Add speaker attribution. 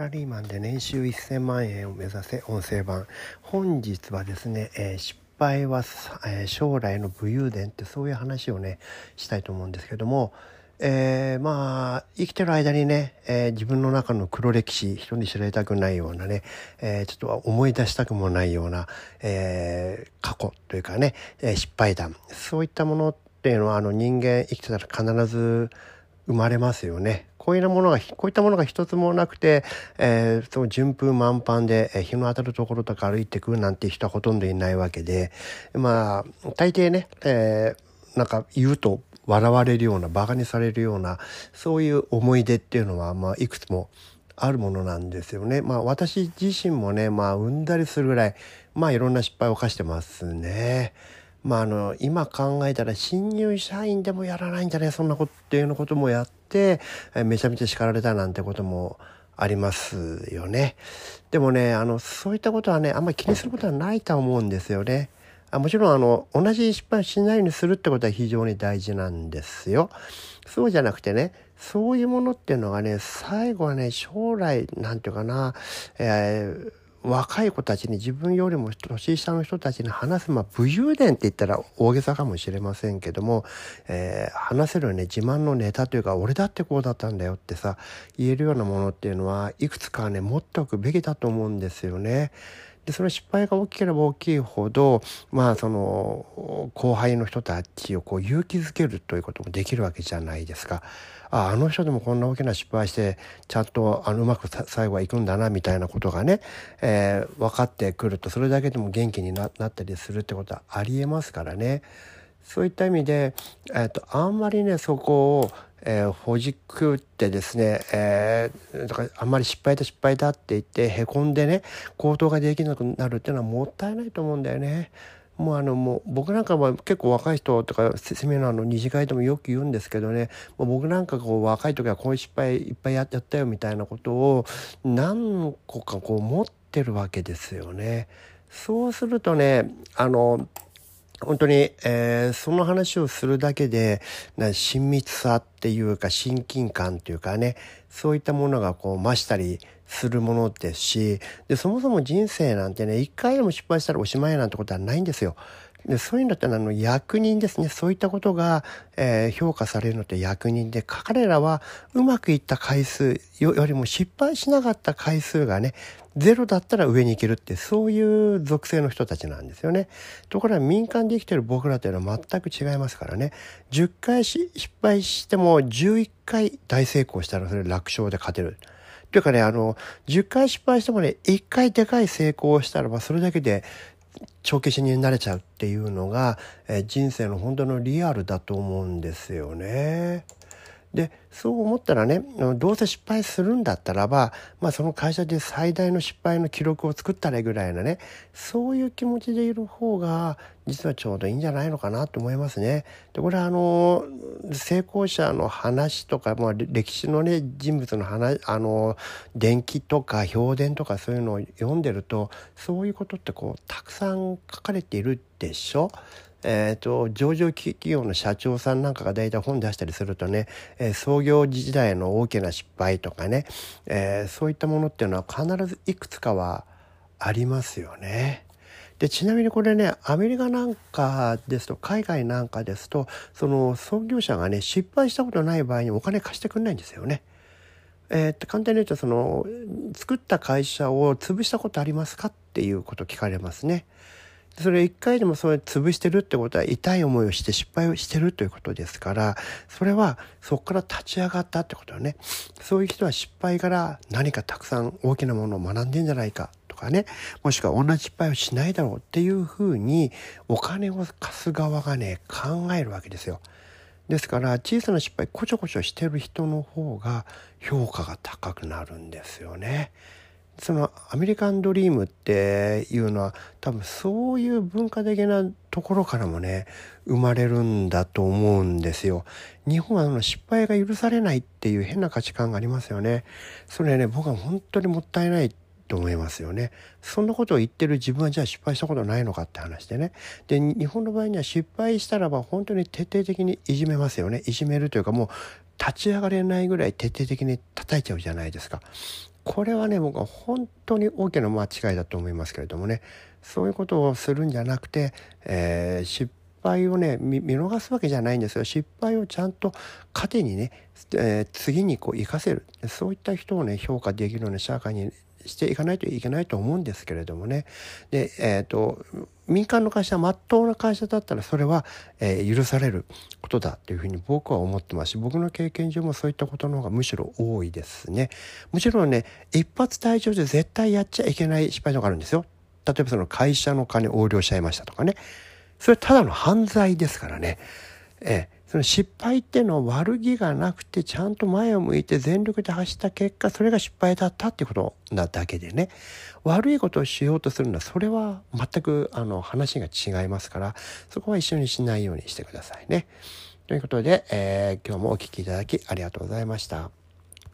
Speaker 1: ラリーマンで年収1000万円を目指せ音声版本日はですね、えー、失敗は、えー、将来の武勇伝ってそういう話をねしたいと思うんですけども、えー、まあ生きてる間にね、えー、自分の中の黒歴史人に知られたくないようなね、えー、ちょっと思い出したくもないような、え過去というかね、え失敗談そういったものっていうのはあの人間生きてたら必ず生まれますよね。こういうものが、こういったものが一つもなくて、えー、その順風満帆で、えー、日の当たるところとか歩いてくるなんて人はほとんどいないわけで、まあ、大抵ね、えー、なんか言うと笑われるような、馬鹿にされるような、そういう思い出っていうのは、まあ、いくつもあるものなんですよね。まあ、私自身もね、まあ、産んだりするぐらい、まあ、いろんな失敗を犯してますね。まあ、あの今考えたら新入社員でもやらないんじゃないそんなことっていうのこともやってめちゃめちゃ叱られたなんてこともありますよね。でもねあのそういったことはねあんまり気にすることはないと思うんですよね。あもちろんあの同じ失敗しないようにするってことは非常に大事なんですよ。そうじゃなくてねそういうものっていうのがね最後はね将来なんていうかな、えー若い子たちに自分よりも年下の人たちに話す、まあ、武勇伝って言ったら大げさかもしれませんけども、えー、話せるね自慢のネタというか俺だってこうだったんだよってさ言えるようなものっていうのはいくつかね持っておくべきだと思うんですよね。でその失敗が大きければ大きいほどまあその後輩の人たちをこう勇気づけるということもできるわけじゃないですか。ああの人でもこんな大きな失敗してちゃんとあのうまく最後はいくんだなみたいなことがね、えー、分かってくるとそれだけでも元気になったりするってことはありえますからね。そういった意味で、えーと、あんまりねそこを、えー、ほじくってですね、えー、だからあんまり失敗だ失敗だって言ってへこんでね行動ができなくなるっていうのはもったいないと思うんだよね。もうあのもう僕なんかは結構若い人とかセミナーの二次会でもよく言うんですけどねもう僕なんかこう若い時はこういう失敗いっぱいやったよみたいなことを何個かこう持ってるわけですよね。そうするとねあの本当に、えー、その話をするだけでな親密さっていうか親近感っていうかねそういったものがこう増したりするものですしでそもそも人生なんてね一回でも失敗したらおしまいなんてことはないんですよ。でそういうのってあの役人ですねそういったことが、えー、評価されるのって役人で彼らはうまくいった回数よりも失敗しなかった回数がねゼロだったら上に行けるってそういう属性の人たちなんですよね。ところが民間で生きてる僕らというのは全く違いますからね10回失敗しても11回大成功したらそれ楽勝で勝てる。というかね、あの、10回失敗してもね、1回でかい成功をしたらば、それだけで帳消しになれちゃうっていうのが、え人生の本当のリアルだと思うんですよね。でそう思ったらねどうせ失敗するんだったらば、まあ、その会社で最大の失敗の記録を作ったらぐらいなねそういう気持ちでいる方が実はちょうどいいんじゃないのかなと思いますね。でこれはあの成功者の話とか、まあ、歴史のね人物の話あの伝記とか評伝とかそういうのを読んでるとそういうことってこうたくさん書かれているでしょ？えーと、上場企業の社長さんなんかが大体本出したりするとね、えー、創業時代の大きな失敗とかね、えー、そういったものっていうのは必ずいくつかはありますよね。でちなみにこれねアメリカなんかですと海外なんかですとその創業者がね失敗したことない場合にお金貸してくれないんですよね。えー、って簡単に言うとその作った会社を潰したことありますかっていうこと聞かれますね。それ一回でもそれ潰してるってことは痛い思いをして失敗をしてるということですからそれはそこから立ち上がったってことはねそういう人は失敗から何かたくさん大きなものを学んでんじゃないかとかねもしくは同じ失敗をしないだろうっていうふうにお金を貸す側がね考えるわけですよ。ですから小さな失敗こちょこちょしてる人の方が評価が高くなるんですよね。そのアメリカンドリームっていうのは多分そういう文化的なところからもね生まれるんだと思うんですよ。日本はあの失敗が許されないっていう変な価値観がありますよね。それね僕は本当にもったいないと思いますよね。そんなことを言ってる自分はじゃあ失敗したことないのかって話でね。で日本の場合には失敗したらば本当に徹底的にいじめますよね。いじめるというかもう立ち上がれないぐらい徹底的に叩いちゃうじゃないですか。これはね僕は本当に大きな間違いだと思いますけれどもね。そういうことをするんじゃなくて、えー、失敗をね見逃すわけじゃないんですよ。失敗をちゃんと糧にね、えー、次にこう生かせる。そういった人をね評価できるような社会にしていかないといけないと思うんですけれどもね。で、えーと、民間の会社まっとうな会社だったらそれは、えー、許されることだというふうに僕は思ってます。し僕の経験上もそういったことの方がむしろ多いですね。もちろんね一発退場で絶対やっちゃいけない失敗とかあるんですよ。例えばその会社の金横領しちゃいましたとかね。それただの犯罪ですからね。ええ、その失敗っていうのは悪気がなくてちゃんと前を向いて全力で走った結果それが失敗だったってことなだけでね悪いことをしようとするのはそれは全くあの話が違いますからそこは一緒にしないようにしてくださいね。ということで、えー、今日もお聴きいただきありがとうございました。